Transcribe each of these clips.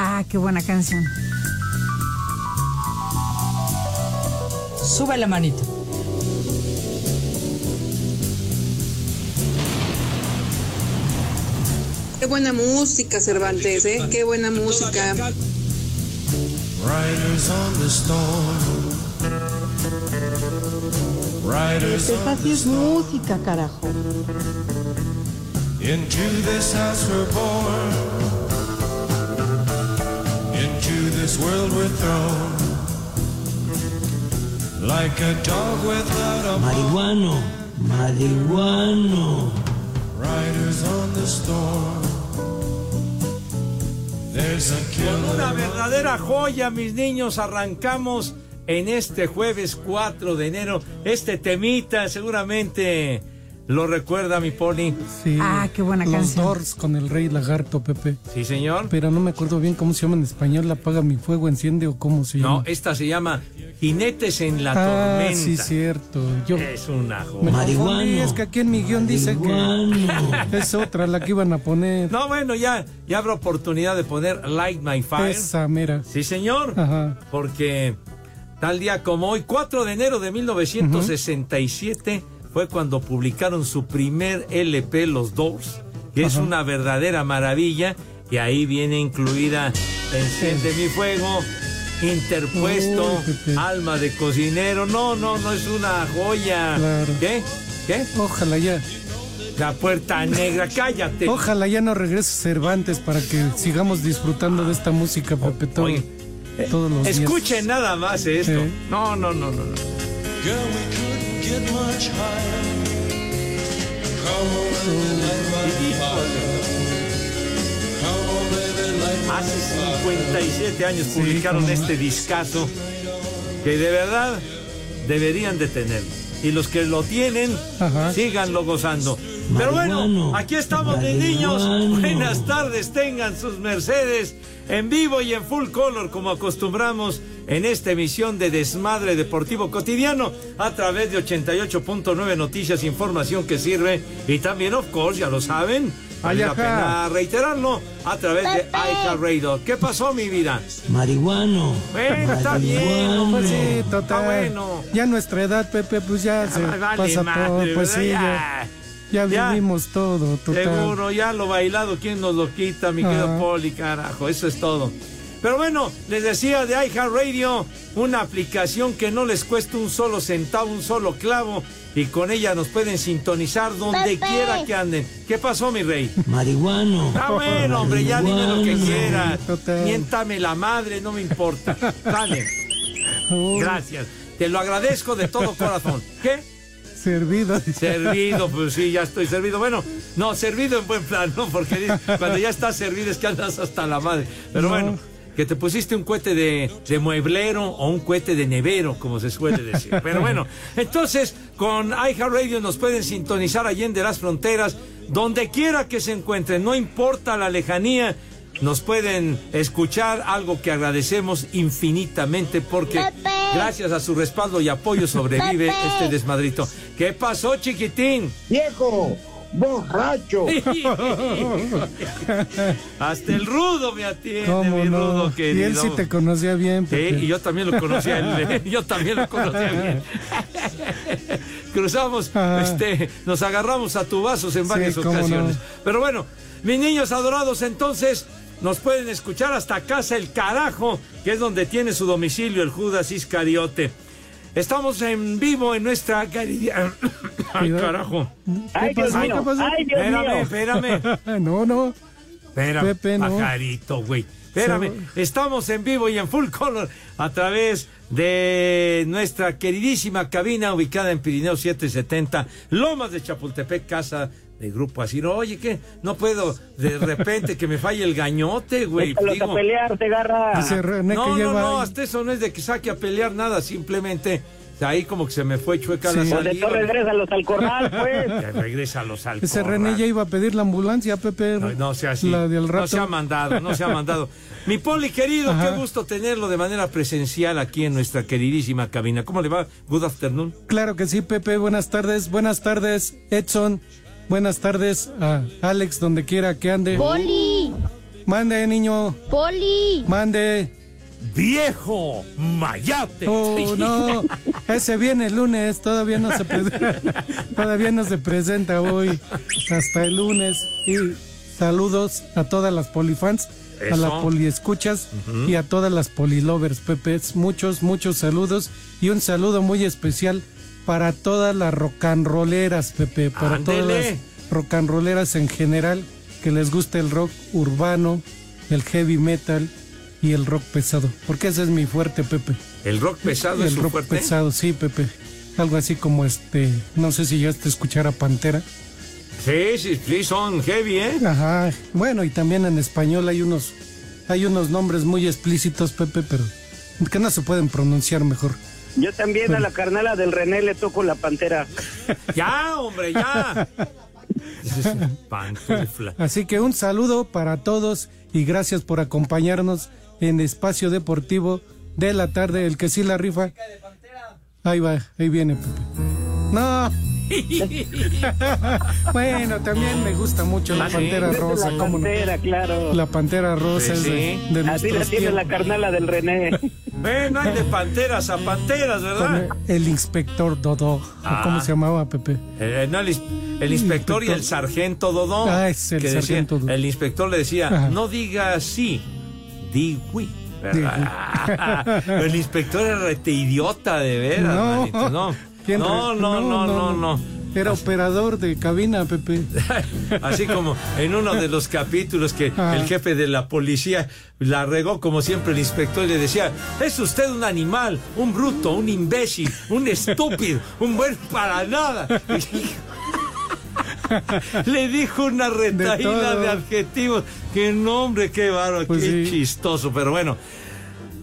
Ah, qué buena canción. Sube la manito. Qué buena música, Cervantes, ¿eh? Qué buena música. Riders on the storm. Riders Esta sí es música, carajo. into this house we're born. This world we're thrown. Like a dog without a. Marihuano, marihuano. Riders on the storm. There's a una verdadera joya, mis niños, arrancamos en este jueves 4 de enero. Este temita seguramente lo recuerda mi pony. Sí. Ah, qué buena Los canción. Doors con el Rey Lagarto, Pepe. Sí, señor. Pero no me acuerdo bien cómo se llama en español. Apaga mi fuego, enciende o cómo se No, llama. esta se llama Jinetes en la ah, Tormenta. sí, cierto. Yo Es una. Marihuano. confundí, Es que aquí en mi guion dice que es otra la que iban a poner. No, bueno, ya, ya habrá oportunidad de poner Light My Fire. Esa mera. Sí, señor. Ajá. Porque tal día como hoy, 4 de enero de 1967, fue cuando publicaron su primer LP, Los Doors, que es una verdadera maravilla. Y ahí viene incluida Enciende mi fuego, Interpuesto, Uy. Alma de cocinero. No, no, no es una joya. Claro. ¿Qué? ¿Qué? Ojalá ya. La puerta negra, cállate. Ojalá ya no regrese Cervantes para que sigamos disfrutando de esta música, Pepe, todo- Oye, todos los días. Escuchen nada más esto. No, no, no, no. Girl, we couldn't get much higher. Come on, baby, light my fire. Come on, baby, light my Hace 57 años publicaron este discazo que de verdad deberían de tener. Y los que lo tienen, Ajá. síganlo gozando. Pero bueno, aquí estamos, mis niños. Buenas tardes, tengan sus Mercedes en vivo y en full color, como acostumbramos en esta emisión de Desmadre Deportivo Cotidiano, a través de 88.9 Noticias, información que sirve. Y también, of course, ya lo saben, vale la pena reiterarlo, a través de iHeartRadio. ¿Qué pasó, mi vida? Marihuano. Bueno, está bien. Pues sí, Está total. bueno. Ya nuestra edad, Pepe, pues ya se Ah, vale pasa madre, todo. Pues ¿verdad? sí, ya, Ya. ya Ya. vivimos todo, total. Seguro, ya lo bailado, ¿quién nos lo quita, mi querido. Poli, carajo? Eso es todo. Pero bueno, les decía de iHeartRadio, una aplicación que no les cuesta un solo centavo, un solo clavo, y con ella nos pueden sintonizar donde quiera que anden. ¿Qué pasó, mi rey? Marihuano. Ah, bueno, hombre, ya dime lo que quieras. Total. Miéntame la madre, no me importa. Dale, gracias. Te lo agradezco de todo corazón. ¿Qué? Servido. Servido, pues sí, ya estoy servido. Bueno, no, servido en buen plan, ¿no? Porque cuando ya estás servido es que andas hasta la madre. Pero No. bueno, que te pusiste un cohete de, de mueblero o un cohete de nevero, como se suele decir. Pero bueno, entonces con iHeartRadio nos pueden sintonizar allende las fronteras, donde quiera que se encuentren, no importa la lejanía. Nos pueden escuchar, algo que agradecemos infinitamente porque gracias a su respaldo y apoyo sobrevive este desmadrito. ¿Qué pasó, chiquitín? ¡Viejo! ¡Borracho! Hasta el rudo me atiende, ¿Cómo mi no? rudo Y él sí te conocía bien, Sí, Pepe. y yo también lo conocía yo también lo conocía bien. Cruzamos, Ajá. este, nos agarramos a tubazos en varias no. ocasiones. Pero bueno, mis niños adorados, entonces nos pueden escuchar hasta casa el carajo, que es donde tiene su domicilio el Judas Iscariote. Estamos en vivo en nuestra caridia- Ay, carajo. ¿Qué pasó? ¿Qué pasó? Espérame, espérame. No, no. Espérame, Pepe, no. pajarito, güey. Espérame, Se- estamos en vivo y en full color a través de nuestra queridísima cabina ubicada en Pirineo 770, Lomas de Chapultepec, casa de grupo así, oye, que no puedo de repente que me falle el gañote, güey. Digo, a pelear, te agarra. Dice René no, que no, lleva. no, hasta eso no es de que saque a pelear nada, simplemente ahí como que se me fue chueca la Sí. Pues de salida. todo regrésalos al corral, pues. Que regresa a los al Ese corral. René ya iba a pedir la ambulancia, Pepe. No, no sea así. La del No rato. se ha mandado, no se ha mandado. Mi Poli querido, Ajá. qué gusto tenerlo de manera presencial aquí en nuestra queridísima cabina. ¿Cómo le va? Good afternoon. Claro que sí, Pepe. Buenas tardes. Buenas tardes, Edson. Buenas tardes a Alex, donde quiera que ande. Poli, Mande, niño. Poli, Mande. ¡Viejo mayate! Oh, no. Ese viene el lunes. Todavía no se presenta. Todavía no se presenta hoy. Hasta el lunes. Y saludos a todas las polifans, a las poliescuchas y a todas las polilovers, Pepe. Muchos, muchos saludos. Y un saludo muy especial para todas las rocanroleras, Pepe. Para todas las rocanroleras en general que les gusta el rock urbano, el heavy metal y el rock pesado. Porque ese es mi fuerte, Pepe. ¿El rock pesado es El su rock fuerte? pesado, sí, Pepe. Algo así como este, no sé si llegaste a escuchar a Pantera. Sí, sí, sí, son heavy, ¿eh? Ajá. Bueno, y también en español hay unos, hay unos nombres muy explícitos, Pepe, pero que no se pueden pronunciar mejor. Yo también a la carnala del René le toco la pantera. Ya, hombre, ya. Pantufla. Así que un saludo para todos y gracias por acompañarnos en Espacio Deportivo de la tarde, el que sí la rifa. Ahí va, ahí viene, Pepe. No. bueno, también me gusta mucho la Ah, sí. Pantera Rosa, la ¿cómo no? pantera, claro. La Pantera Rosa Pues es de, sí. de Así la tiene la tiempos. carnala del René. Bueno, hay de panteras a panteras, ¿verdad? Con el inspector Dodo. ¿o Ah. ¿Cómo se llamaba, Pepe? Eh, no, el, ins- el inspector y el sargento Dodó. Ah, es el que decía- sargento Dodó. el inspector le decía, Ajá. no diga sí, di oui. el inspector era rete idiota de veras, No. manito, no. ¿Quién No, no, no, no, no. Era operador de cabina, Pepe. Así como en uno de los capítulos que Ah. el jefe de la policía la regó como siempre el inspector y le decía, es usted un animal, un bruto, un imbécil, un estúpido, un buen para nada. Le dijo una retaíla todo. de, adjetivos. Qué nombre, qué bárbaro, Pues qué sí. chistoso, pero bueno.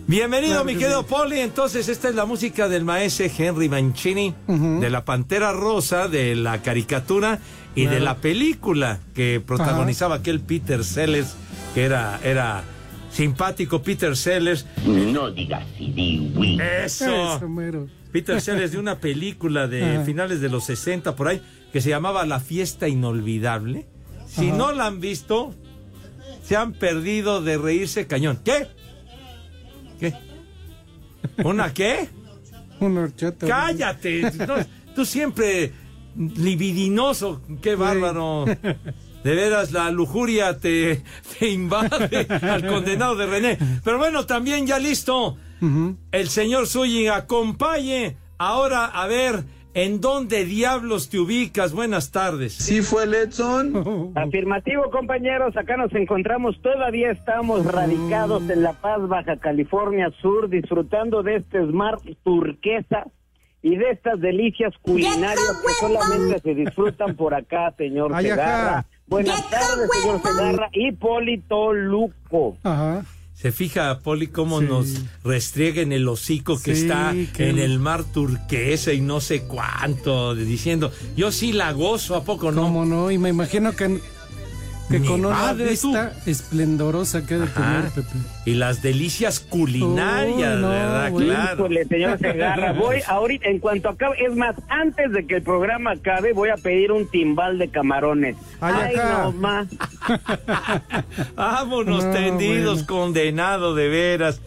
Bienvenido, Claro mi que querido. Poli. Entonces, esta es la música del maestro Henry Mancini, de la Pantera Rosa, de la caricatura y de la película que protagonizaba aquel Peter Sellers, que era, era simpático Peter Sellers. No digas oui. Eso. Eso, mero. Peter Sellers de una película de Ajá. finales de los 60 por ahí que se llamaba La fiesta inolvidable. Si Ajá. no la han visto, se han perdido de reírse cañón. ¿Qué? ¿Qué? ¿Una qué? Un horchata. Cállate. No, tú siempre libidinoso. Qué bárbaro. De veras, la lujuria te, te invade al condenado de René. Pero bueno, también ya listo. El señor Zúñiga, acompañe ahora a ver en dónde diablos te ubicas. Buenas tardes. ¿Sí fue el Edson? Afirmativo, compañeros, acá nos encontramos, todavía estamos radicados en La Paz, Baja California Sur, disfrutando de este Smart turquesa y de estas delicias culinarias que solamente se disfrutan por acá, señor. Segarra. Buenas tardes, señor Segarra y Polito Luco. Ajá. Se fija, Poli, cómo Sí. nos restriega en el hocico que Sí, está que- en el mar turquesa y no sé cuánto, diciendo, yo sí la gozo, ¿a poco no? ¿Cómo no? Y me imagino que, que Mi con una vista esplendorosa que ha de Ajá. tener, Pepe. Y las delicias culinarias, Uy, no, ¿verdad? güey. Claro. Híjole, señor Segarra, voy ahorita, en cuanto acabe, es más, antes de que el programa acabe, voy a pedir un timbal de camarones. Ay, Ay, acá. no más. Vámonos No, tendidos, bueno. condenado de veras.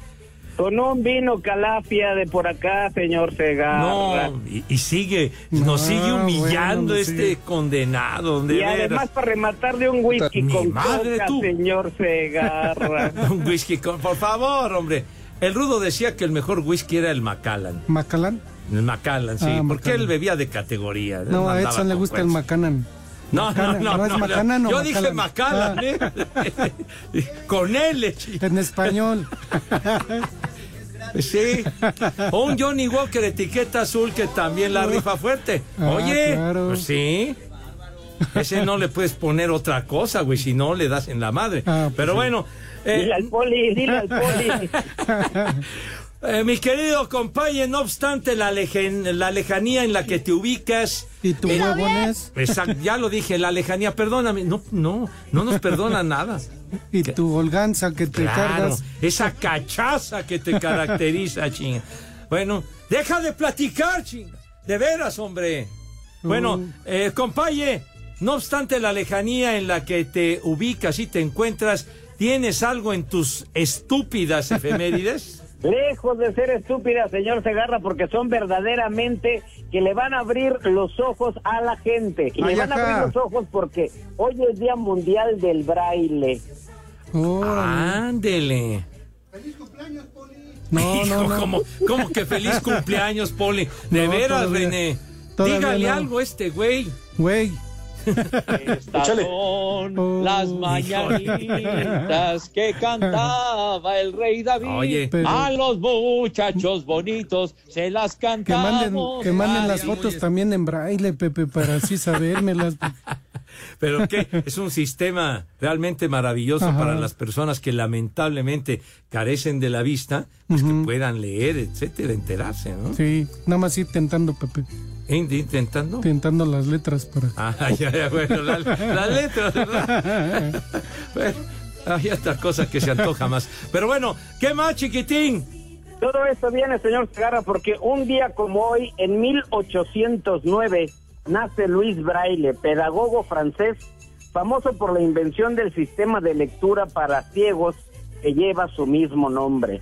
Con un vino calafia de por acá, señor Segarra. No, y, y sigue, No, nos sigue humillando bueno, este sí. condenado, de Y veras. además para rematar de un whisky Mi con madre, coca, tú. señor Segarra. Un whisky, con- por favor, hombre. El Rudo decía que el mejor whisky era el Macallan. ¿Macalán? El Macallan, sí, Ah, porque Macallan. él bebía de categoría. No, a Edson le gusta el cuentos. No, no, no, ¿no es no, Macallan o Yo dije Macallan? Macallan, ¿eh? Con él, chi- En español. sí. O un Johnny Walker etiqueta azul que también la rifa fuerte. Ah, Oye, claro. pues sí. Ese no le puedes poner otra cosa, güey, si no le das en la madre. Ah, pues Pero sí. bueno, eh, Dile al poli, dile al poli. eh, mi querido compañero, no obstante la, lejen- la lejanía en la que te ubicas. ¿Y tu huevones? Exacto, ya lo dije, la lejanía, perdóname, no, no, no nos perdona nada. Y tu holganza que te Claro, cargas. esa cachaza que te caracteriza, chinga. Bueno, deja de platicar, chinga. De veras, hombre. Bueno, Mm. eh, compaye, no obstante la lejanía en la que te ubicas y te encuentras, ¿tienes algo en tus estúpidas efemérides? Lejos de ser estúpida, señor Segarra, porque son verdaderamente que le van a abrir los ojos a la gente. Y Ay, le van a abrir los ojos porque hoy es Día Mundial del Braille. Ándele. No, Hijo, no, no. ¿cómo, cómo que feliz cumpleaños, Poli? De No, veras, todavía- René. todavía Dígale no. algo a este güey. Güey. Estas son Oh, las mañanitas que cantaba el rey David. Oye. Pero- A los muchachos bonitos se las Que manden, cantamos. que manden las fotos también en braille, Pepe, para así sabérmelas. Pero que es un sistema realmente maravilloso Ajá. para las personas que lamentablemente carecen de la vista, pues que puedan leer, etcétera, enterarse, ¿no? Sí, nada más ir tentando, Pepe. In- Intentando. Tentando las letras para. Ah, ya, ya, bueno, la, la letra, ¿verdad? bueno, hay otra cosa que se antoja más. Pero bueno, ¿qué más, chiquitín? Todo esto viene, señor Segarra, porque un día como hoy, en 1809, nace Luis Braille, pedagogo francés, famoso por la invención del sistema de lectura para ciegos que lleva su mismo nombre.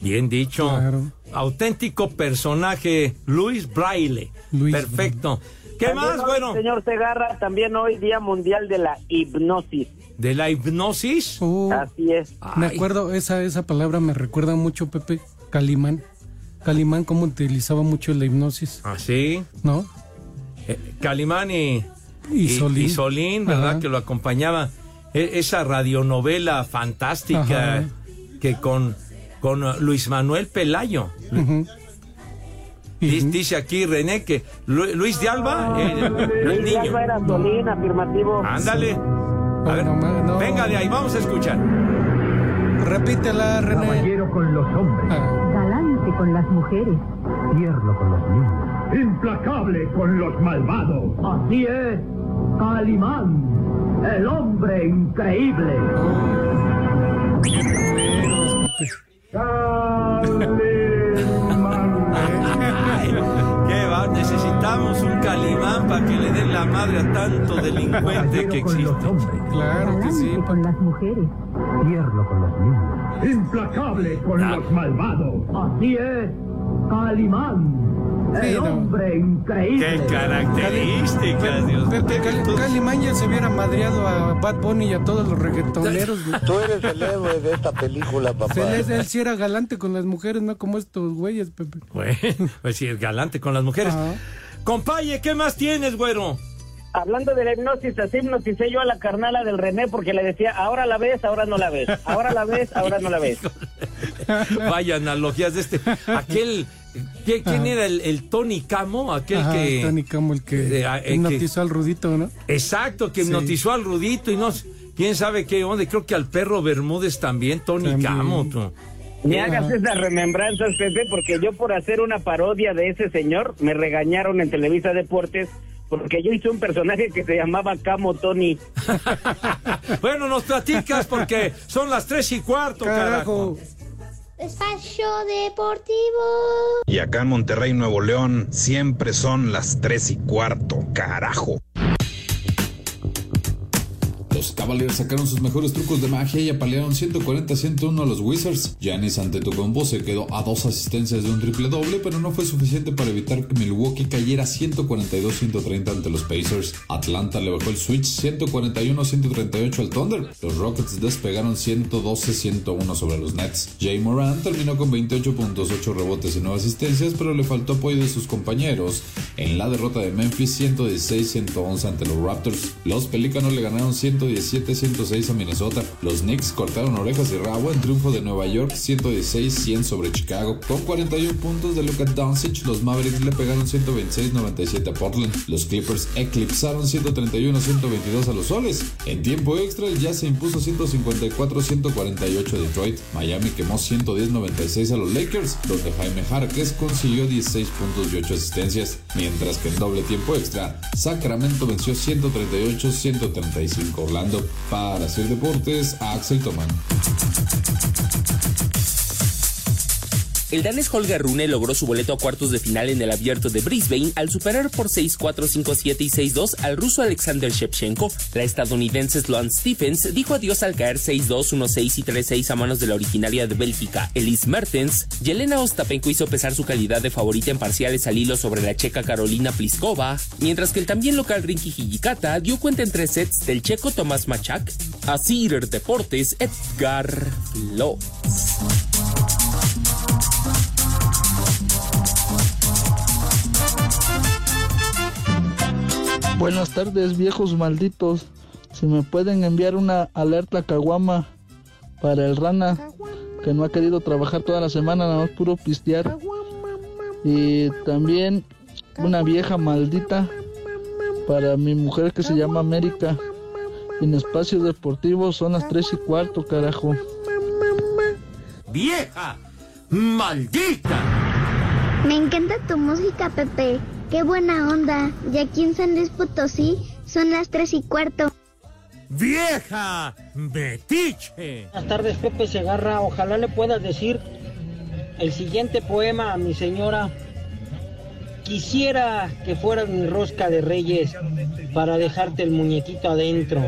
Bien dicho. Claro. Auténtico personaje, Luis Braille. Luis Perfecto. ¿Qué También más? hoy, Bueno, Señor Segarra, también hoy Día Mundial de la Hipnosis. de la hipnosis. Oh, Así es. me Ay, acuerdo, esa, esa palabra me recuerda mucho, Pepe. Calimán. Calimán, cómo utilizaba mucho la hipnosis, Así. ¿no? Eh, Calimán y, Y Solín. Solín, ¿verdad? Ajá. Que lo acompañaba. E- esa radionovela fantástica Ajá. que con, con uh, Luis Manuel Pelayo. Dis- Ujú. Dice aquí René que Lu- Luis de Alba, el Luis niño. Alba era Solín, afirmativo. Ándale. A ver, no, venga de ahí, vamos a escuchar. Repítela, René. con los hombres, Ah, Galante con las mujeres. tierno con los niños, implacable con los malvados. Así es, Calimán, el hombre increíble. ¿Qué va? Necesitamos un calimán para que le den la madre a tanto delincuente que existe. Claro que sí. Con las mujeres. tierno con los niños, implacable con Ah. los malvados. Así es, Calimán, Sí, no. hombre increíble. Qué características, Dios mío. Calimán ya se hubiera madreado a Bad Bunny y a todos los reggaetoneros. güey. Tú eres el héroe de esta película, papá. Se les- él sí era galante con las mujeres, no como estos güeyes, Pepe. Bueno, pues sí, es galante con las mujeres. Ajá. Compaye, ¿qué más tienes, güero? Hablando de la hipnosis, así hipnoticé yo a la carnala del René porque le decía, ahora la ves, ahora no la ves. Ahora la ves, ahora no la ves. Vaya analogías de este. Aquel. ¿Qué- ¿Quién era el, el Tony Camo? Aquel Ajá, que. Tony Camo, el que Eh, que- hipnotizó al Rudito, ¿no? Exacto, que Sí. hipnotizó al Rudito y no. ¿Quién sabe qué onda? Creo que al perro Bermúdez también, Tony También. Camo. tú. Me hagas esas remembranzas, Pepe, porque yo por hacer una parodia de ese señor me regañaron en Televisa Deportes porque yo hice un personaje que se llamaba Camo Tony. Bueno, nos platicas porque son las tres y cuarto, carajo. Carajo. Espacio Deportivo. Y acá en Monterrey, Nuevo León, siempre son las tres y cuarto, carajo. Los Cavaliers sacaron sus mejores trucos de magia y apalearon 140-101 a los Wizards. Giannis Antetokounmpo se quedó a dos asistencias de un triple doble, pero no fue suficiente para evitar que Milwaukee cayera 142-130 ante los Pacers. Atlanta le bajó el switch 141-138 al Thunder. Los Rockets despegaron 112-101 sobre los Nets. Jay Moran terminó con 28 puntos, 8 rebotes y 9 asistencias, pero le faltó apoyo de sus compañeros en la derrota de Memphis 116-111 ante los Raptors. Los Pelícanos le ganaron 117 107-106 a Minnesota. Los Knicks cortaron orejas de rabo en triunfo de Nueva York 116-100 sobre Chicago. Con 41 puntos de Luka Doncic, los Mavericks le pegaron 126-97 a Portland. Los Clippers eclipsaron 131-122 a los Soles. En tiempo extra, el Jazz se impuso 154-148 a Detroit. Miami quemó 110-96 a los Lakers, donde Jaime Jarques consiguió 16 puntos y 8 asistencias, mientras que en doble tiempo extra, Sacramento venció 138-135 a Para hacer deportes, Axel Tomán. El danés Holger Rune logró su boleto a cuartos de final en el abierto de Brisbane al superar por 6-4, 5-7 y 6-2 al ruso Alexander Shevchenko. La estadounidense Sloan Stephens dijo adiós al caer 6-2, 1-6 y 3-6 a manos de la originaria de Bélgica, Elise Mertens. Yelena Ostapenko hizo pesar su calidad de favorita en parciales al hilo sobre la checa Carolina Pliskova, mientras que el también local Rinky Hijikata dio cuenta en tres sets del checo Tomás Machak. A Cider Deportes, Edgar Flores. Buenas tardes, viejos malditos. Si me pueden enviar una alerta caguama para el rana que no ha querido trabajar toda la semana, nada más puro pistear. Y también una vieja maldita para mi mujer que se llama América. En espacio deportivo son las tres y cuarto, carajo. ¡Vieja! ¡Maldita! Me encanta tu música, Pepe. Qué buena onda. Y aquí en San Luis Potosí son las tres y cuarto. ¡Vieja! ¡Metiche! Buenas tardes, Pepe Segarra. Ojalá le puedas decir el siguiente poema a mi señora. Quisiera que fueras mi rosca de reyes para dejarte el muñequito adentro.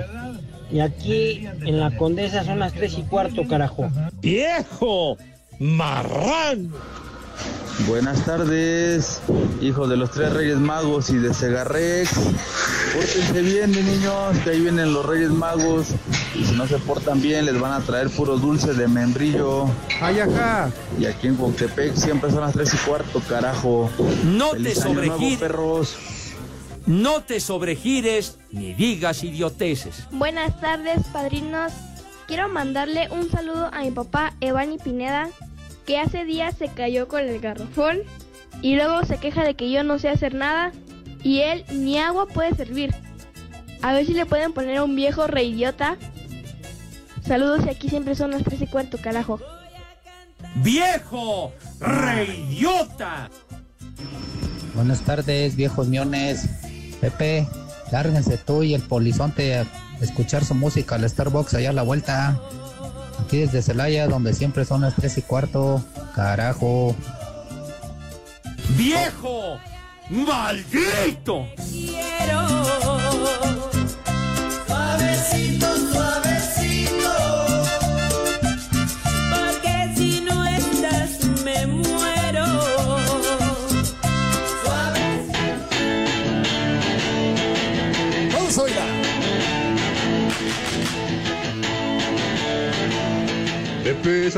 Y aquí en la condesa son las tres y cuarto, carajo. ¡Viejo! ¡Marrán! Buenas tardes, hijos de los tres Reyes Magos y de Segarrex. Pórtense bien, mis niños, que ahí vienen los Reyes Magos. Y si no se portan bien, les van a traer puros dulces de membrillo. ¡Ay, acá! Y aquí en Cuauhtémoc siempre son las tres y cuarto, carajo. No Feliz te sobregires. perros. No te sobregires ni digas idioteces. Buenas tardes, padrinos. Quiero mandarle un saludo a mi papá Evani Pineda, que hace días se cayó con el garrafón y luego se queja de que yo no sé hacer nada y él ni agua puede servir. A ver si le pueden poner un viejo reidiota. Saludos y aquí siempre son las tres y cuarto, carajo. ¡Viejo! ¡Reidiota! Buenas tardes, viejos miones. Pepe, lárguense tú y el polizonte a escuchar su música al Starbucks allá a la vuelta. Aquí desde Celaya, donde siempre son las tres y cuarto. Carajo. ¡Viejo! ¡Maldito! Suavecito,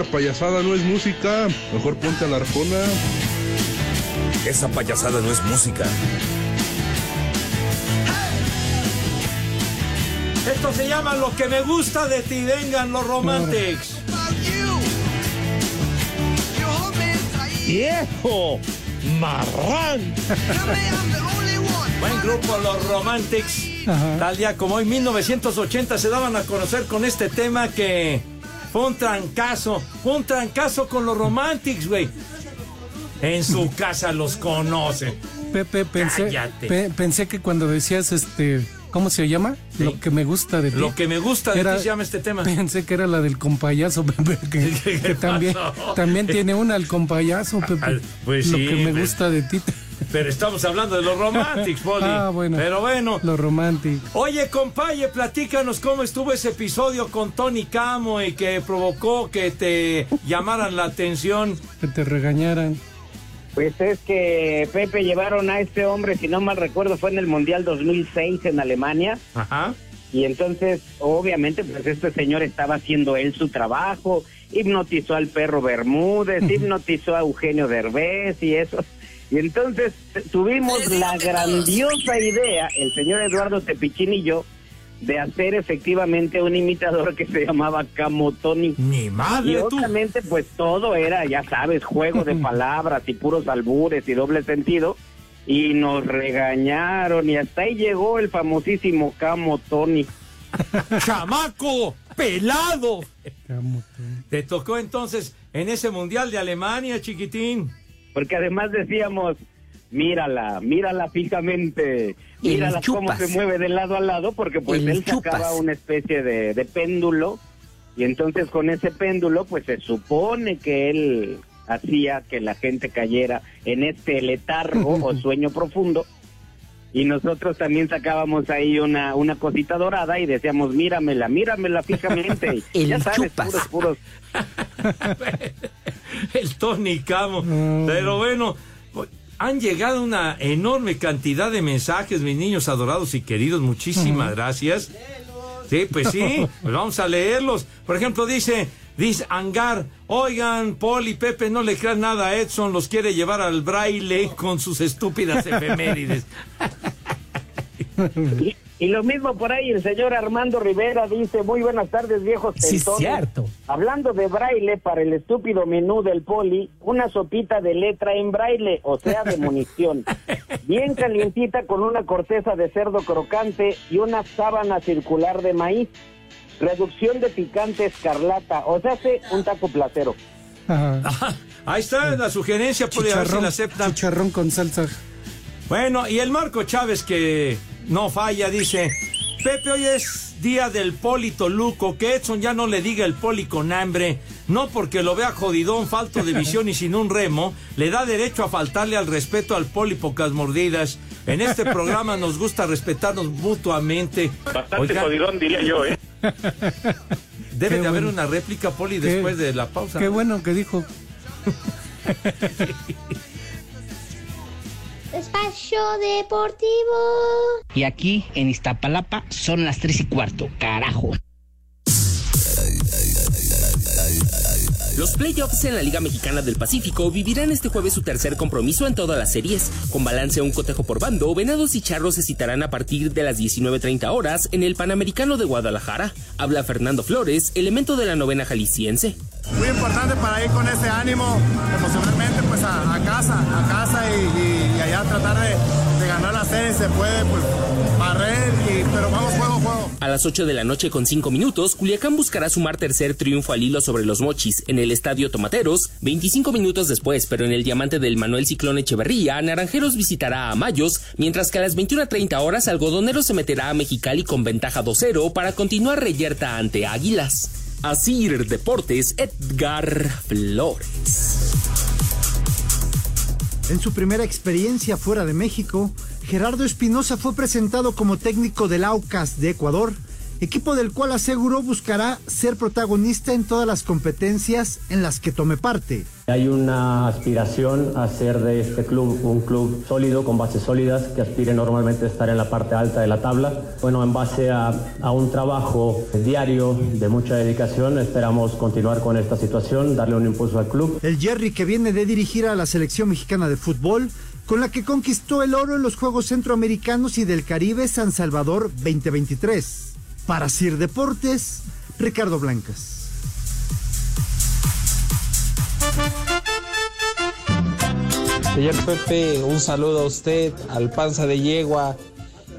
esa payasada no es música. Mejor ponte a la arjona. Esa payasada no es música. Esto se llama Lo que me gusta de ti. Vengan los Romantics. ¡Viejo! ¡Marrán! Buen grupo, los Romantics. Tal día como hoy, 1980, se daban a conocer con este tema que fue un trancazo. Fue un trancazo con los Romantics, güey. En su casa los conocen. Pepe, pensé, pe- pensé que cuando decías este, ¿cómo se llama? Lo que me gusta de ti. Lo que me gusta de ti se llama este tema. Pensé que era la del compayazo, Pepe, que, que también, también tiene una al compayazo, Pepe. pues Lo sí, que me pues. gusta de ti. Pero estamos hablando de los Romantics, Poli. Ah, bueno. Pero bueno. Los románticos. Oye, compaye, platícanos cómo estuvo ese episodio con Tony Camo y que provocó que te llamaran la atención. Que te regañaran. Pues es que Pepe llevaron a este hombre, si no mal recuerdo, fue en el Mundial 2006 en Alemania. Ajá. Y entonces, obviamente, pues este señor estaba haciendo él su trabajo, hipnotizó al perro Bermúdez, hipnotizó a Eugenio Derbez y eso. Y entonces t- tuvimos la grandiosa idea, el señor Eduardo Tepichín y yo, de hacer efectivamente un imitador que se llamaba Camotoni. Ni madre Y tú. obviamente pues todo era, ya sabes, juego de palabras y puros albures y doble sentido. Y nos regañaron y hasta ahí llegó el famosísimo Camotoni. ¡Chamaco! ¡Pelado! Te tocó entonces en ese Mundial de Alemania, chiquitín. Porque además decíamos, mírala, mírala fijamente, mírala cómo se mueve de lado a lado, porque pues El él sacaba una especie de, de péndulo, y entonces con ese péndulo pues se supone que él hacía que la gente cayera en este letargo o sueño profundo, y nosotros también sacábamos ahí una, una cosita dorada y decíamos, míramela, míramela fijamente, El ya sabes, chupas. puros, puros El Tony Camo. Pero bueno, han llegado una enorme cantidad de mensajes, mis niños adorados y queridos. Muchísimas Ujú. gracias. Sí, pues sí, pues vamos a leerlos. Por ejemplo, dice, dice Angar, oigan, Paul y Pepe, no le crean nada a Edson, los quiere llevar al braille con sus estúpidas efemérides. Y, y lo mismo por ahí, el señor Armando Rivera dice, muy buenas tardes viejos Sí, tentones". cierto. Hablando de braille para el estúpido menú del poli, una sopita de letra en braille, o sea, de munición. Bien calientita con una corteza de cerdo crocante y una sábana circular de maíz. Reducción de picante escarlata, o sea, hace un taco placero. Ahí está la sugerencia, puede ver si la aceptan. chicharrón con salsa. Bueno, y el Marco Chávez que no falla, dice, Pepe, hoy es día del poli Toluco, que Edson ya no le diga el poli con hambre, no porque lo vea jodidón, falto de visión y sin un remo, le da derecho a faltarle al respeto al poli pocas mordidas. En este programa nos gusta respetarnos mutuamente. Bastante Oiga, jodidón, diría yo, ¿eh? Debe Qué de haber bueno. una réplica, poli, Qué- después de la pausa. Qué bueno que dijo. Espacio Deportivo. Y aquí en Iztapalapa son las tres y cuarto, carajo. Los playoffs en la Liga Mexicana del Pacífico vivirán este jueves su tercer compromiso en todas las series. Con balance a un cotejo por bando, Venados y Charros se citarán a partir de las 19.30 horas en el Panamericano de Guadalajara. Habla Fernando Flores, elemento de la novena jalisciense. Muy importante para ir con ese ánimo emocionalmente pues a, casa, a casa y, allá tratar de, ganar la serie, se puede pues barrer, pero vamos juego juego. A las 8 de la noche con 5 minutos, Culiacán buscará sumar tercer triunfo al hilo sobre los mochis en el Estadio Tomateros. 25 minutos después, pero en el diamante del Manuel Ciclón Echeverría, Naranjeros visitará a Mayos, mientras que a las 21.30 horas Algodonero se meterá a Mexicali con ventaja 2-0 para continuar reyerta ante Águilas. Asir Deportes, Edgar Flores. En su primera experiencia fuera de México, Gerardo Espinosa fue presentado como técnico del Aucas de Ecuador, equipo del cual aseguró buscará ser protagonista en todas las competencias en las que tome parte. Hay una aspiración a hacer de este club un club sólido, con bases sólidas, que aspire normalmente a estar en la parte alta de la tabla. Bueno, en base a, a un trabajo diario de mucha dedicación, esperamos continuar con esta situación, darle un impulso al club. El Jerry que viene de dirigir a la selección mexicana de fútbol, con la que conquistó el oro en los Juegos Centroamericanos y del Caribe San Salvador 2023. Para Sir Deportes, Ricardo Blancas. Señor Pepe, un saludo a usted, al Panza de Yegua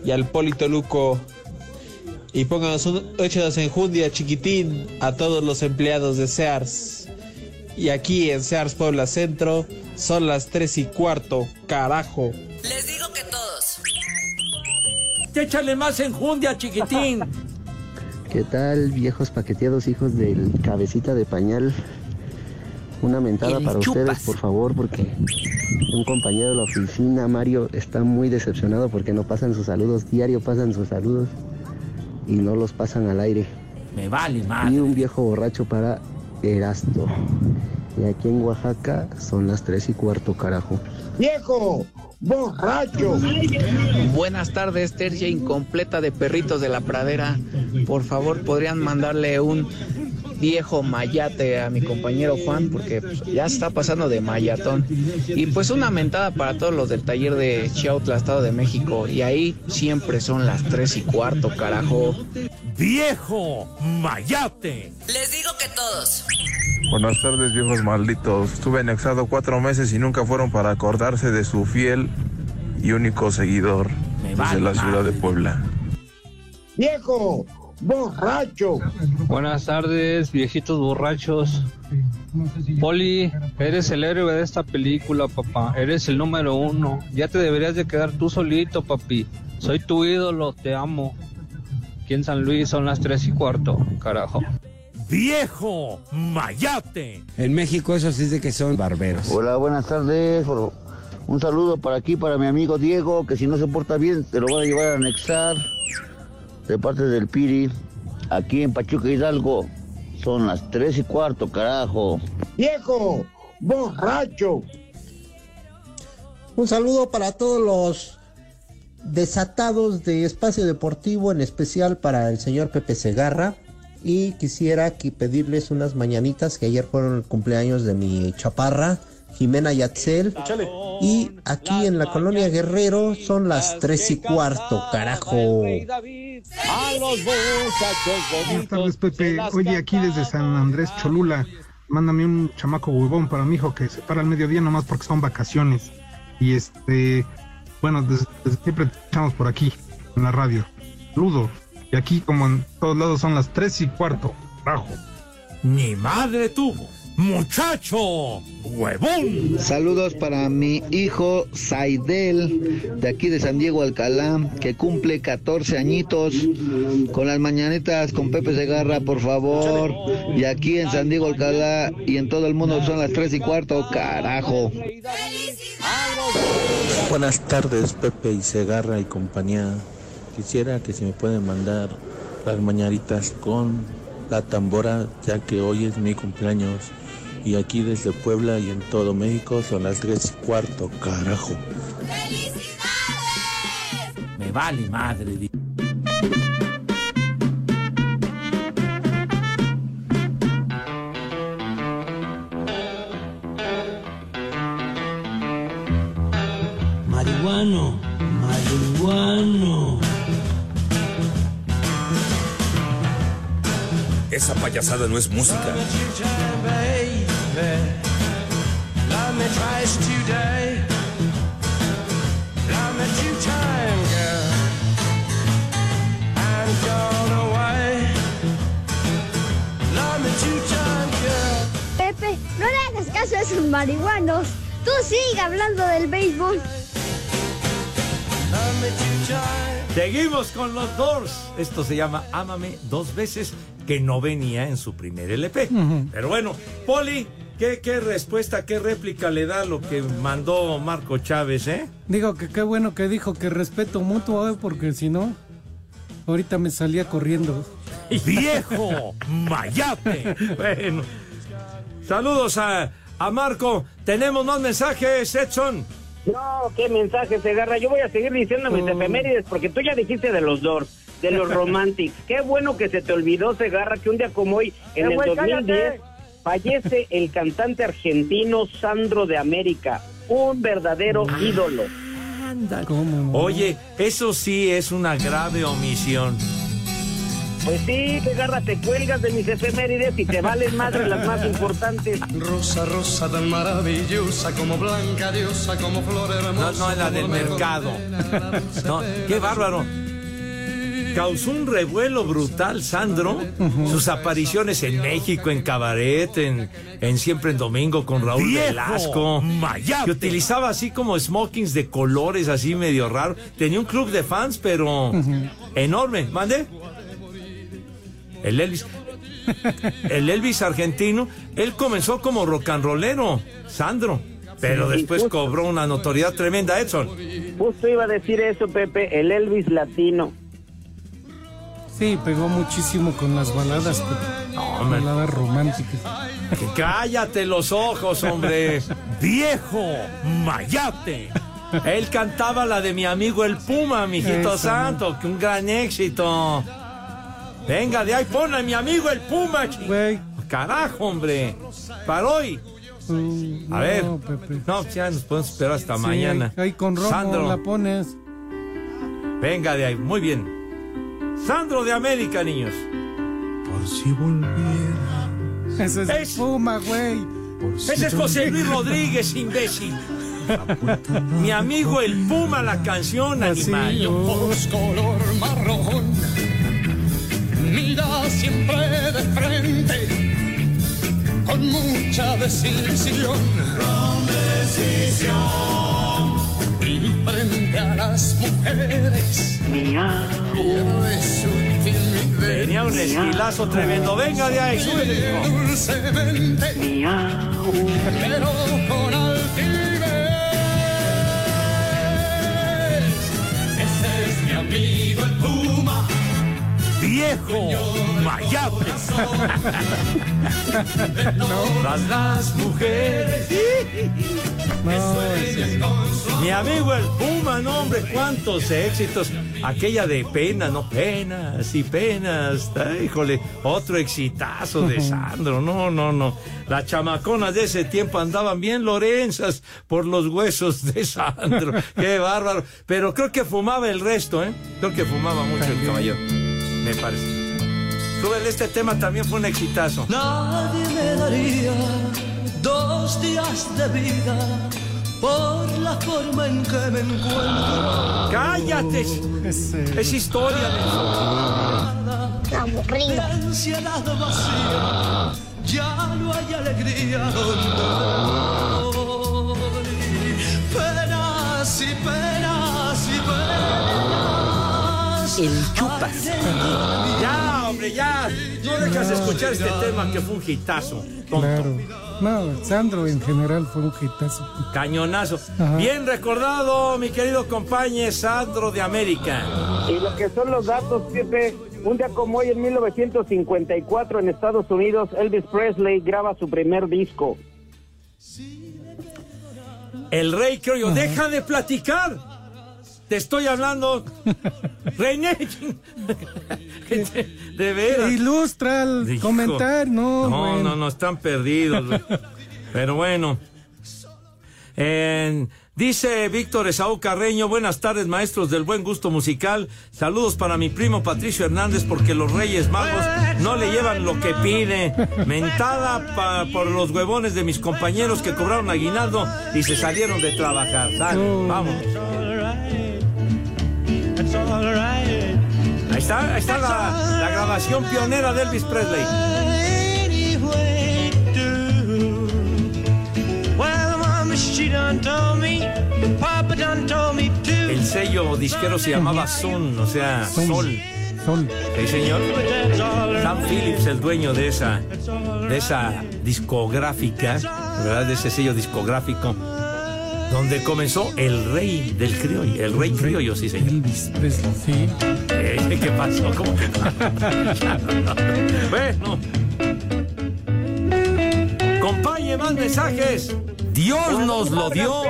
y al Polito Luco. Y pónganos un échenos enjundia chiquitín a todos los empleados de Sears. Y aquí en Sears Puebla Centro son las tres y cuarto, carajo. Les digo que todos. Échale más enjundia, chiquitín. ¿Qué tal, viejos paqueteados hijos del cabecita de pañal? Una mentada El para chupas. ustedes, por favor, porque un compañero de la oficina, Mario, está muy decepcionado porque no pasan sus saludos. Diario pasan sus saludos y no los pasan al aire. Me vale Y madre. un viejo borracho para Erasto. Y aquí en Oaxaca son las tres y cuarto, carajo. ¡Viejo! ¡Borracho! Buenas tardes, tercia incompleta de perritos de la pradera. Por favor, podrían mandarle un viejo mayate a mi compañero Juan porque pues, ya se está pasando de mayatón. Y pues una mentada para todos los del taller de Chiautla, Estado de México. Y ahí siempre son las tres y cuarto, carajo. ¡Viejo mayate! Les digo que todos. Buenas tardes, viejos malditos. Estuve anexado cuatro meses y nunca fueron para acordarse de su fiel y único seguidor desde vale la ciudad de Puebla. Viejo, borracho. Buenas tardes, viejitos borrachos. Poli, eres el héroe de esta película, papá. Eres el número uno. Ya te deberías de quedar tú solito, papi. Soy tu ídolo, te amo. Aquí en San Luis son las tres y cuarto, carajo. ¡Viejo mayate! En México eso sí es de que son barberos. Hola, buenas tardes. Por- Un saludo para aquí, para mi amigo Diego, que si no se porta bien, te lo voy a llevar a anexar. De parte del Piri, aquí en Pachuca Hidalgo. Son las tres y cuarto, carajo. Viejo, borracho. Un saludo para todos los desatados de espacio deportivo, en especial para el señor Pepe Segarra. Y quisiera aquí pedirles unas mañanitas que ayer fueron el cumpleaños de mi chaparra, Jimena Yatzel. Y aquí en la colonia Guerrero son las tres y cuarto, carajo. A los muchachos Buenas tardes, Pepe. Oye, aquí desde San Andrés Cholula, mándame un chamaco huevón para mi hijo que se para al mediodía nomás porque son vacaciones. Y este, bueno, desde, desde siempre te echamos por aquí, en la radio. Saludos. Y aquí, como en todos lados, son las tres y cuarto. Bajo. ¡Mi madre tuvo! ¡Muchacho! ¡Huevón! Saludos para mi hijo Saidel, de aquí de San Diego Alcalá, que cumple 14 añitos. Con las mañanitas con Pepe Segarra, por favor. Y aquí en San Diego Alcalá y en todo el mundo son las 3 y cuarto, carajo. Buenas tardes, Pepe y Segarra y compañía. Quisiera que si me pueden mandar las mañanitas con la tambora, ya que hoy es mi cumpleaños. Y aquí desde Puebla y en todo México son las tres y cuarto, carajo. Me vale madre. Marihuano, marihuano. Esa payasada no es música. Love me twice today. Love me two girl. I'm gone away. Love me two girl. Pepe, no le hagas caso a esos marihuanos. Tú sigue hablando del béisbol. Love me two time. Seguimos con los Doors. Esto se llama Ámame dos veces, que no venía en su primer LP. Pero bueno, Poli, ¿qué, qué respuesta, qué réplica le da lo que mandó Marco Chávez, eh? Digo que qué bueno que dijo que respeto mutuo, eh, porque si no, ahorita me salía corriendo. ¡Viejo mayate! Bueno, saludos a, a Marco. Tenemos más mensajes, Edson. No, qué mensaje se agarra. Yo voy a seguir diciendo mis efemérides porque tú ya dijiste de los Doors, de los Romantics. Qué bueno que se te olvidó, Segarra, que un día como hoy, en el güey, 2010, cállate. Fallece el cantante argentino Sandro de América, un verdadero ídolo. Oye, eso sí es una grave omisión. Pues sí, Segarra, te cuelgas de mis efemérides y te valen madre las más importantes. Rosa, rosa tan maravillosa como blanca diosa, como flor hermosa. No, no, es la del mercado. No, qué bárbaro. Causó un revuelo brutal, Sandro. Sus apariciones en México, en cabaret, en, en Siempre en Domingo con Raúl ¡Viejo Velasco. Que utilizaba así como smokings de colores, así medio raro. Tenía un club de fans, pero enorme. ¿Mande? El Elvis. El Elvis argentino, él comenzó como rock and rollero, Sandro. Pero Sí, después justo. cobró una notoriedad tremenda, Edson. Justo iba a decir eso, Pepe, el Elvis latino. Sí, pegó muchísimo con las baladas, baladas románticas. Cállate los ojos, hombre. Viejo mayate. Él cantaba la de mi amigo el Puma, mijito santo, que un gran éxito. Venga, de ahí ponle mi amigo el Puma. chi- carajo, hombre. Para hoy. A no, ver. Pepe. No, ya nos podemos esperar hasta Sí, mañana. Ahí con Romo Sandro, la pones. venga de ahí. Muy bien. Sandro de América, niños. Por si volviera. Ese es, el Puma, güey. Ese es José Luis Rodríguez, imbécil. Mi amigo el Puma, la canción animal. Ojos color marrón, mira siempre de frente, con mucha decisión. Con decisión. A las mujeres. Tenía un estilazo tremendo. Venga de ahí, súbele. Dulcemente, pero con altivez. Ese es mi amigo el Puma. Viejo Mayapes. Todas las mujeres. Mi amigo el Puma, no hombre, cuántos éxitos. Aquella de pena, no penas y penas. Híjole, otro exitazo de Sandro. No, no, no. Las chamaconas de ese tiempo andaban bien lorenzas por los huesos de Sandro. Qué bárbaro. Pero creo que fumaba el resto, ¿eh? Creo que fumaba mucho el caballero. Me parece. Súbele, este tema también fue un exitazo. Nadie me daría dos días de vida por la forma en que me encuentro. ¡Cállate! Es historia, Aburrido. La ansiedad vacía, ya no hay alegría donde voy. Penas y penas y penas. El chupas. Ya, hombre, ya. No dejas de escuchar este tema que fue un hitazo. Tonto. Claro. No, Sandro en general fue un hitazo. Cañonazo. Ajá. Bien recordado, mi querido compañero Sandro de América. Y lo que son los datos, Pepe, un día como hoy en 1954 en Estados Unidos, Elvis Presley graba su primer disco. El rey criollo, deja de platicar. Te estoy hablando. René. de veras. Ilustra el Hijo. comentar, no. No, bueno. no, no, están perdidos. güey. Pero bueno. En- dice Víctor Esaú Carreño, buenas tardes maestros del buen gusto musical. Saludos para mi primo Patricio Hernández porque los Reyes Magos no le llevan lo que pide. Mentada pa- por los huevones de mis compañeros que cobraron aguinaldo y se salieron de trabajar. Dale, vamos. Ahí está, ahí está la, la grabación pionera de Elvis Presley. El sello disquero se llamaba Sun, o sea, Sol. Sol. Sí, señor. Sam Phillips, el dueño de esa, de esa discográfica, ¿verdad? De ese sello discográfico, donde comenzó el rey del criollo, el rey criollo, sí, señor. Elvis Presley, sí. Eh, ¿Qué pasó? ¿Cómo que Bueno. Compañe, más mensajes. Dios nos lo dio. Y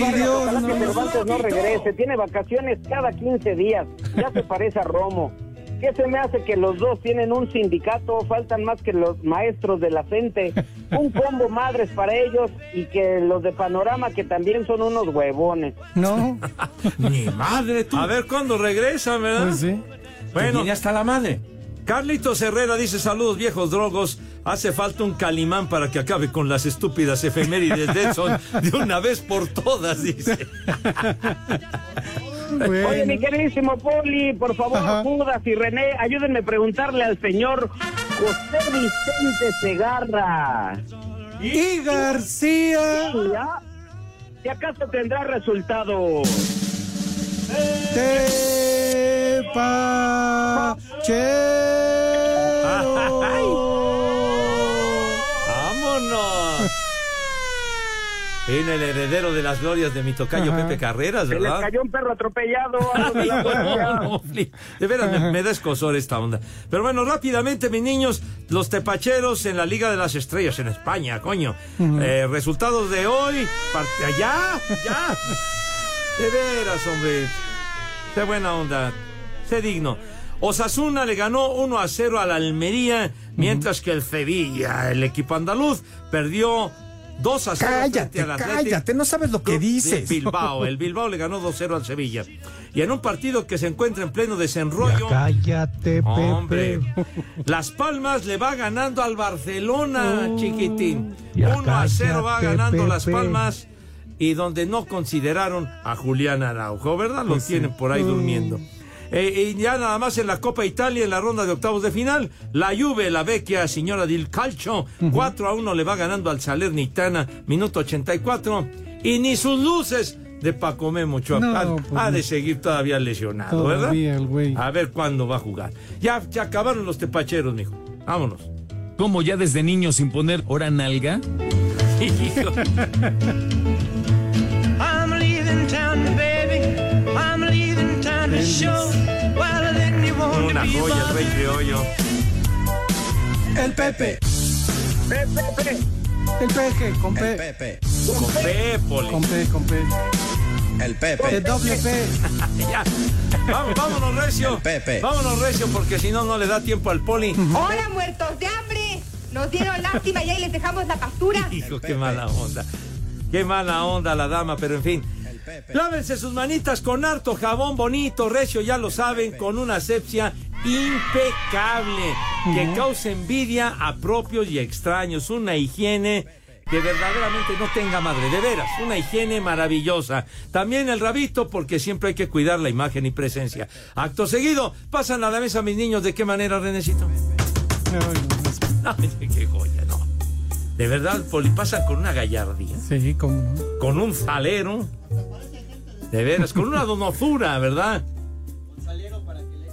Vargas, Dios nos- Cervantes no regrese. Tiene vacaciones cada 15 días. Ya se parece a Romo. ¿Qué se me hace que los dos tienen un sindicato? Faltan más que los maestros de la gente. Un combo madres para ellos y que los de Panorama que también son unos huevones. No, Mi madre, tú. A ver cuándo regresan, ¿verdad? pues sí. Bueno, ya está la madre. Carlitos Herrera dice saludos viejos drogos. Hace falta un calimán para que acabe con las estúpidas efemérides de Edson de una vez por todas, dice. Oye, mi queridísimo Poli, por favor, Ajá. Judas y René, ayúdenme a preguntarle al señor José Vicente Segarra. Y García. ¿Ya? ¿Si acaso tendrá resultado? ¡Vámonos! Viene el heredero de las glorias de mi tocayo Ajá. Pepe Carreras, Se les ¿verdad? cayó un perro atropellado. de. No, de veras, me, me da escosor esta onda. Pero bueno, rápidamente, mis niños, los tepacheros en la Liga de las Estrellas en España, coño. Eh, resultados de hoy. ¡Ya! ¡Ya! De veras, hombre. Qué buena onda. Sé digno. Osasuna le ganó 1 a 0 a la Almería. mientras que el Sevilla, el equipo andaluz, perdió 2 a 0 frente Cállate, al cállate, no sabes lo que dices. Bilbao, el Bilbao le ganó 2-0 al Sevilla. Y en un partido que se encuentra en pleno desenrollo. Cállate, Hombre, Las Palmas le va ganando al Barcelona, chiquitín. ya 1 a 0 va ganando Las. Palmas. Y donde no consideraron a Julián Araujo, ¿verdad? Lo Pues sí. tienen por ahí durmiendo. Eh, y ya nada más en la Copa Italia, en la ronda de octavos de final, la Juve, la vecchia señora del Calcio, 4 a 1 le va ganando al Salernitana, minuto 84. Y ni sus luces de Paco Memo. No, pues ha de seguir todavía lesionado, Todavía ¿verdad? el güey. A ver cuándo va a jugar. Ya, ya acabaron los tepacheros, mijo. Vámonos. ¿Cómo ya desde niño sin poner hora nalga? Hijo. I'm leaving town, baby. Una joya, el rey criollo. El Pepe. El Peje, con P. Pepe. Con Pépoli. Con P, con P. El Pepe. El doble P. Ya. Vamos, vámonos, Recio. Pepe. Vámonos, Recio, porque si no, no le da tiempo al poli. ¡Hola, muertos de hambre! Nos dieron lástima y ahí les dejamos la pastura. Hijo, qué mala onda. Qué mala onda la dama, pero en fin. Lávense sus manitas con harto jabón bonito, recio, ya lo saben, con una asepsia impecable que causa envidia a propios y extraños. Una higiene que verdaderamente no tenga madre, de veras, una higiene maravillosa. También el rabito, porque siempre hay que cuidar la imagen y presencia. Acto seguido, pasan a la mesa mis niños. ¿De qué manera, Renecito? No, qué joya, no. De verdad, Poli, pasan con una gallardía, Sí, cómo no. con un salero. De veras, con una donosura, ¿verdad?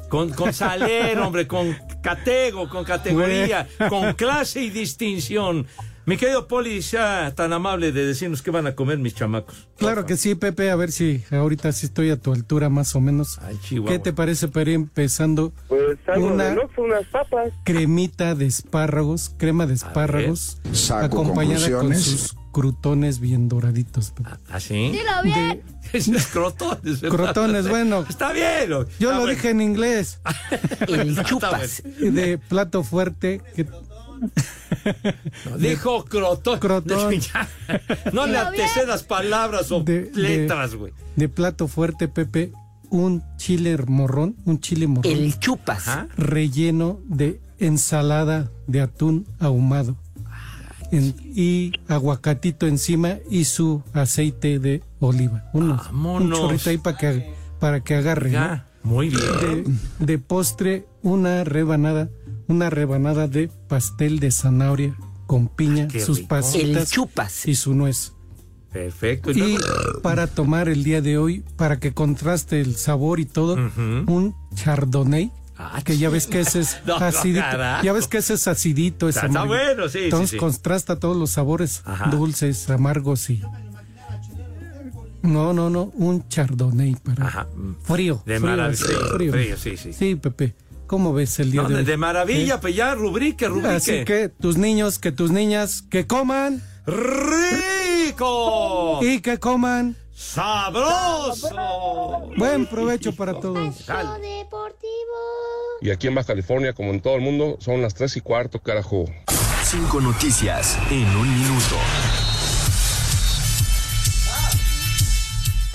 Con, con salero, hombre, con catego, con categoría, con clase y distinción. Mi querido Poli, sea tan amable de decirnos qué van a comer mis chamacos. Claro que sí, Pepe, a ver si ahorita sí estoy a tu altura más o menos. Chihuahua. ¿Qué te parece para ir empezando? Pues algo Una- de unas papas. Cremita de espárragos, crema de espárragos, Saco acompañada con sus crutones bien doraditos. Pepe. ¿Así? Dilo bien. Esos crotones. Crotones, bueno. Está bien. Yo Está lo bueno. dije en inglés. El chupas. De plato fuerte. Que... Dijo crotón. Crotón. No le antecedas palabras o de- letras, güey. De plato fuerte, Pepe, un chile morrón, un chile morrón. El chupas. Relleno de ensalada de atún ahumado. En- y aguacatito encima y su aceite de oliva. Unos- un chorrito ahí para que, para que agarre. ¿no? Ya, muy bien. De, de postre, una rebanada, una rebanada de pastel de zanahoria con piña, qué sus rico. pasitas chupas. y su nuez. Perfecto. Y luego? para tomar el día de hoy, para que contraste el sabor y todo, un chardonnay. Que ya ves que ese es Ah, No, no, acidito. carajo. ya ves que ese es acidito. ese Está- está bueno, sí, sí, Entonces sí. contrasta todos los sabores Ajá. dulces, amargos y. No, no, no, un chardonnay para frío. De frío, maravilla. Frío, frío, sí, sí. Sí, Pepe. ¿Cómo ves el día No, de de, hoy? de maravilla, ¿Eh? pues ya rubrique, rubrique. Así que tus niños, que tus niñas, que coman. ¡Rico! Y que coman. ¡Sabroso! Buen provecho para todos. Y aquí en Baja California, como en todo el mundo, son las 3 y cuarto, carajo. Cinco noticias en un minuto.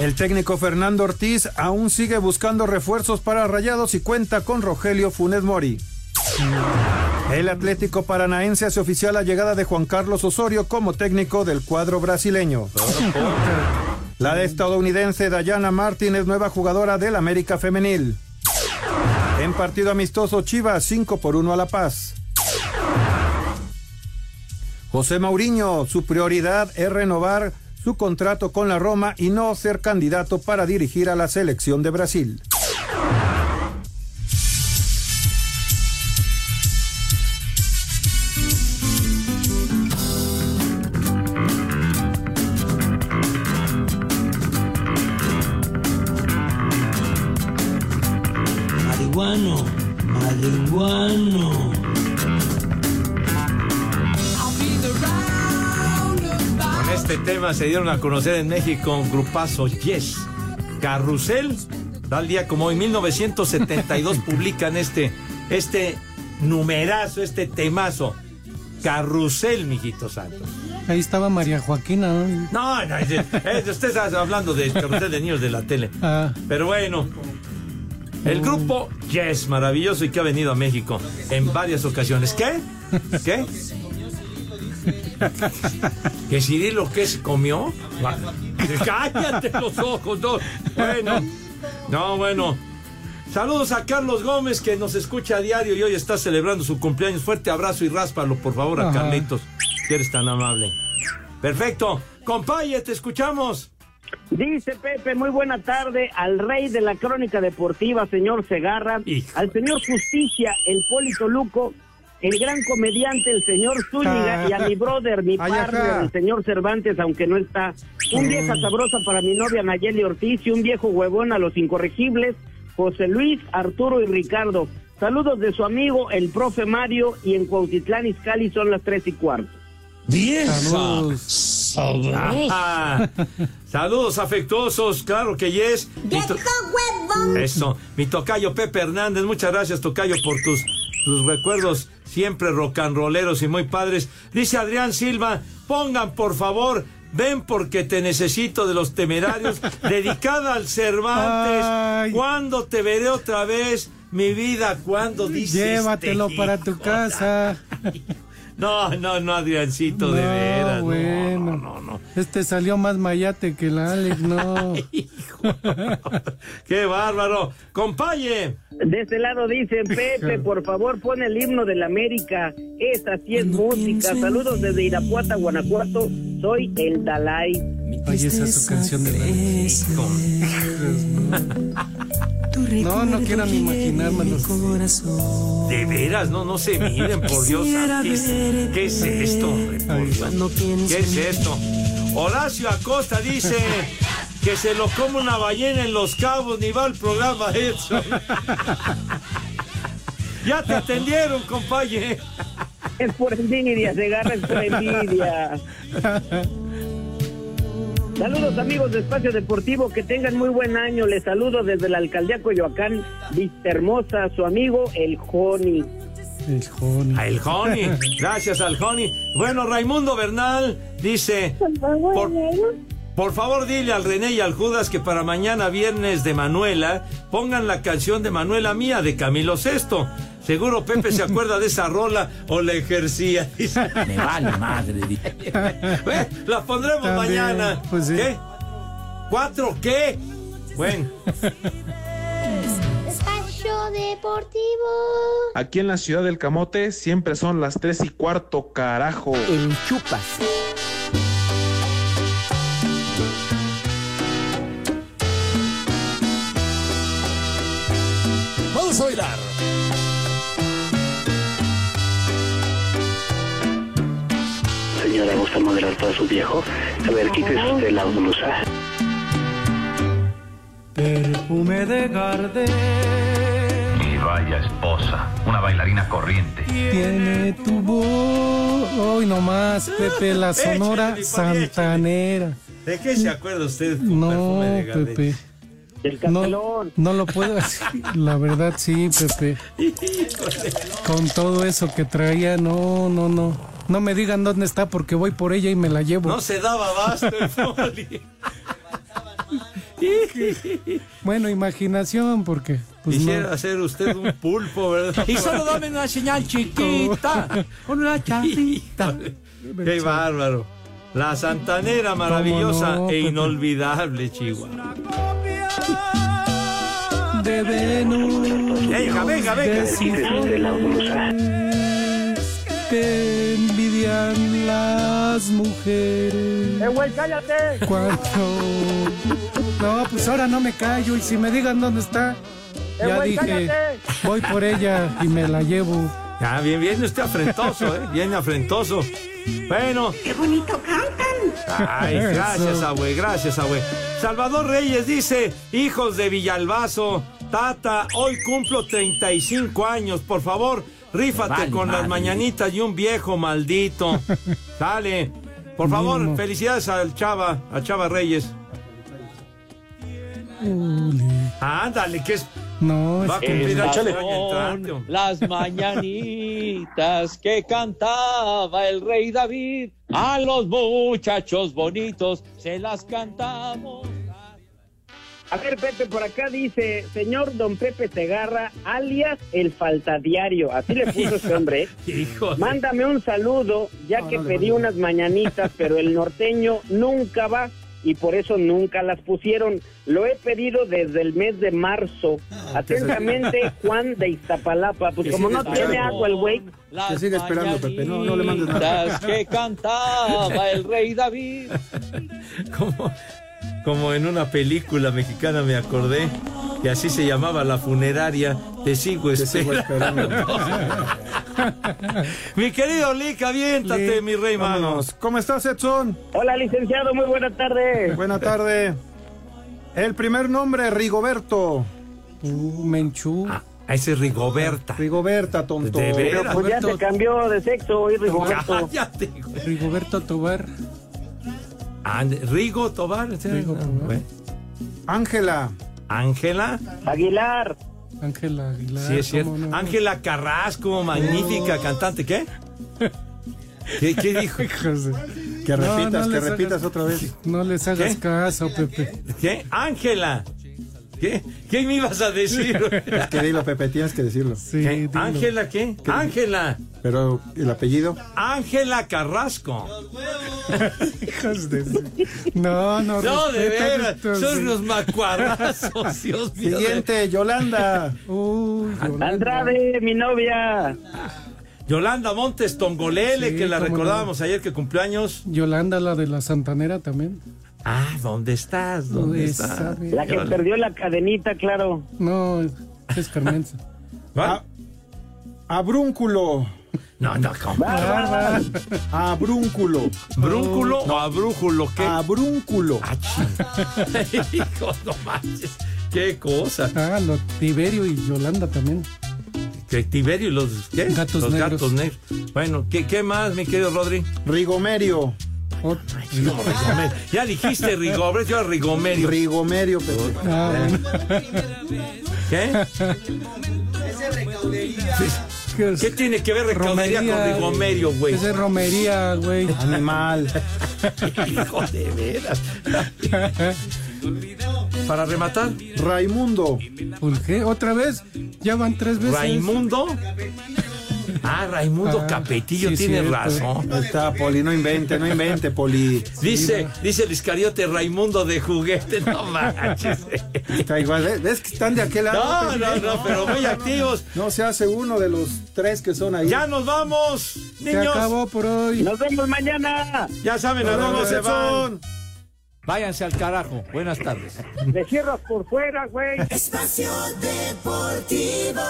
El técnico Fernando Ortiz aún sigue buscando refuerzos para Rayados y cuenta con Rogelio Funes Mori. El Atlético Paranaense hace oficial la llegada de Juan Carlos Osorio como técnico del cuadro brasileño. La estadounidense Dayana Martin es nueva jugadora del América Femenil. En partido amistoso Chivas 5 por 1 a La Paz. José Mauriño, su prioridad es renovar su contrato con la Roma y no ser candidato para dirigir a la selección de Brasil. Se dieron a conocer en México un grupazo Yes. Carrusel, tal día como hoy, 1972, publican este, este numerazo, este temazo. Carrusel, mijito santo. Ahí estaba María Joaquina. ¿no? No, no, es- es- usted está hablando del carrusel de niños de la tele. Ah. Pero bueno. El grupo Yes, maravilloso y que ha venido a México en varias ocasiones. ¿Qué? ¿Qué? ¿Que Cirilo qué se comió? Cállate los ojos, no. Bueno, no, bueno. Saludos a Carlos Gómez que nos escucha a diario y hoy está celebrando su cumpleaños. Fuerte abrazo y ráspalo, por favor, a Ajá. Carlitos, que eres tan amable. Perfecto. Compaye, te escuchamos. Dice Pepe, muy buena tarde al rey de la crónica deportiva, señor Segarra, al señor Justicia, el Polito Luco, el gran comediante, el señor Zúñiga, Ah. y a mi brother, mi partner, el señor Cervantes, aunque no está. Un vieja sabrosa para mi novia Nayeli Ortiz y un viejo huevón a los incorregibles, José Luis, Arturo y Ricardo. Saludos de su amigo, el profe Mario, y en Cuautitlán, Izcalli son las tres y cuarto. Saludos. Ajá. Saludos afectuosos, claro que yes. Eso, mi tocayo Pepe Hernández, muchas gracias tocayo por tus, tus recuerdos siempre rocanroleros y muy padres. Dice Adrián Silva, pongan por favor, ven porque te necesito de los temerarios, dedicada al Cervantes. ¿Cuándo te veré otra vez? Mi vida, ¿cuándo dices? Llévatelo para tu casa. No, no, no, Adriancito, de No, veras. no, bueno. no, no. Este salió más mayate que el Alex, no. ¡Qué bárbaro! ¡Compaye! De este lado dicen, Pepe, por favor, pon el himno de la América. Esa sí es música. Saludos desde Irapuata, Guanajuato. Soy el Dalai. Oye, esa es su canción de la... No, no quiero ni imaginármelo. De veras, no, no se miren, por Dios. ¿Qué es, qué es esto, hombre? ¿Qué es esto? Horacio Acosta dice que se lo come una ballena en los cabos, ni va al programa Edson. ya te atendieron, compañero. Es por envidia, se agarra es por envidia. Saludos amigos de Espacio Deportivo, que tengan muy buen año. Les saludo desde la alcaldía Coyoacán, Vista Hermosa, su amigo el Joni. El Joni. A el Joni. Gracias al Joni. Bueno, Raimundo Bernal dice, por, por favor dile al René y al Judas que para mañana viernes de Manuela pongan la canción de Manuela mía de Camilo Sesto. Seguro Pepe se acuerda de esa rola o la ejercía. Me vale madre. Ve, La pondremos También, mañana. pues sí. ¿Qué? ¿Cuatro qué? Bueno. Espacio Deportivo. Aquí en la ciudad del Camote siempre son las tres y cuarto, carajo. El chupas. Vamos a bailar. Señora, ¿gusta modelar para su viejo? A ver, quítese usted la blusa. Perfume de Gardel Y vaya esposa, una bailarina corriente. tiene tu voz. Hoy nomás, Pepe, la sonora Échale, mi padre, santanera. ¿De qué se acuerda usted? con No, perfume de Gardel? Pepe. El No, no lo puedo decir. La verdad, sí, Pepe. Con todo eso que traía, no, no, no. No me digan dónde está porque voy por ella y me la llevo. No se daba abasto el Poli. Bueno, imaginación, porque pues Quisiera no. ser usted un pulpo, ¿verdad? Y solo dame una señal chiquita. Con una chavita. Qué bárbaro. La santanera maravillosa no, e inolvidable, Chihuahua. De Venus. Venga, venga, venga. de Quítese usted la blusa. que envidian las mujeres. ¡Eh, güey, cállate! Cuando. No, pues ahora no me callo. Y si me digan dónde está, ¡Eh, ya güey, dije, cállate! voy por ella y me la llevo. Ya, bien, bien, usted afrentoso, ¿eh? Bien afrentoso. Bueno. ¡Qué bonito cantan! Ay, gracias, abue, gracias, abue. Salvador Reyes dice, hijos de Villalbazo, Tata, hoy cumplo 35 años, por favor, rífate Vale, con las mañanitas y un viejo maldito. Dale. Por favor, Mimo. felicidades al Chava, a Chava Reyes. Ándale, que es No, Va a cumplir las mañanitas que cantaba el rey David. A los muchachos bonitos se las cantamos. A ver, Pepe, por acá dice, señor don Pepe Segarra, alias el faltadiario. Así le puso ese hombre. Hijo. Mándame un saludo, ya que pedí unas mañanitas, pero el norteño nunca va y por eso nunca las pusieron. Lo he pedido desde el mes de marzo. Atentamente, Juan de Iztapalapa. Pues como no tiene agua el güey. Que siga esperando, Pepe. No, no le mandes nada. Mañanitas que cantaba el rey David. Como, como en una película mexicana me acordé que así se llamaba la funeraria. Te sigo sigo esperando. mi querido Lick, aviéntate, Lick, mi rey mano. vámonos. ¿Cómo estás, Edson? Hola, licenciado, muy buena tarde. Buena tarde. El primer nombre, Rigoberto. Uh, Menchú. Ah, ese es Rigoberta. Rigoberta, tonto. De veras. Pues ya se cambió de sexo hoy, Rigoberto. Cállate, güey. Rigoberto Tobar. Ah, Rigo Tobar. ah. Ángela. Ángela. Aguilar. Ángela Aguilar. Sí, es cierto. Ángela Carrasco, magnífica cantante. ¿Qué? ¿Qué, qué dijo? Que repitas, no que repitas hagas- otra vez. No les hagas ¿Qué? caso, Pepe. ¿Qué? Ángela. ¿Qué? ¿Qué me ibas a decir? Es que dilo, Pepe, tienes que decirlo. Sí. ¿Ángela qué? Ángela. Pero, ¿el apellido? Ángela Carrasco. Hijos de No, no. No, de veras. Son unos macuarrazos, Dios mío. Siguiente, Yolanda. Uy, Yolanda. Andrade, mi novia. Yolanda Montes Tongolele, Sí, que la no. recordábamos ayer que cumplió años. Yolanda, la de la Santanera también. Ah, ¿dónde estás? ¿Dónde No, estás? La que perdió la cadenita, claro. No, es Carmenza. ¿Va? Abrúnculo. No, no, ¿cómo? Bárbara. Abrúnculo. ¿Brúnculo o abrújulo? ¿Qué? Abrúnculo. Ah. Hijo, no manches. Qué cosa. Ah, lo Tiberio y Yolanda también. Que Tiberio y los, ¿qué? Gatos los negros. gatos negros. Bueno, ¿qué, qué más, mi querido Rodri? Rigomerio. Ot- No, Rigomerio. Ya dijiste Rigomerio, yo Rigomerio. Rigomerio. Ah, bueno. ¿Qué? ¿Qué tiene que ver recaudería con Rigomerio, güey? Esa es romería, güey. Animal. Hijo de veras. Para rematar, Raimundo. ¿Por qué? ¿Otra vez? Ya van tres veces. Raimundo. Ah, Raimundo Ah, Capetillo sí, tiene cierto. razón. Ahí está, Poli, no invente, no invente, Poli. Dice, dice el Iscariote Raimundo de juguete, no manches. Está igual, ¿ves? ¿Ves que están de aquel lado? No, no, no, pero muy activos. No se hace uno de los tres que son ahí. Ya nos vamos, Se niños. acabó por hoy. Nos vemos mañana. Ya saben a dónde se van. Edson. Váyanse al carajo. Buenas tardes. Me cierras por fuera, güey. Espacio Deportivo.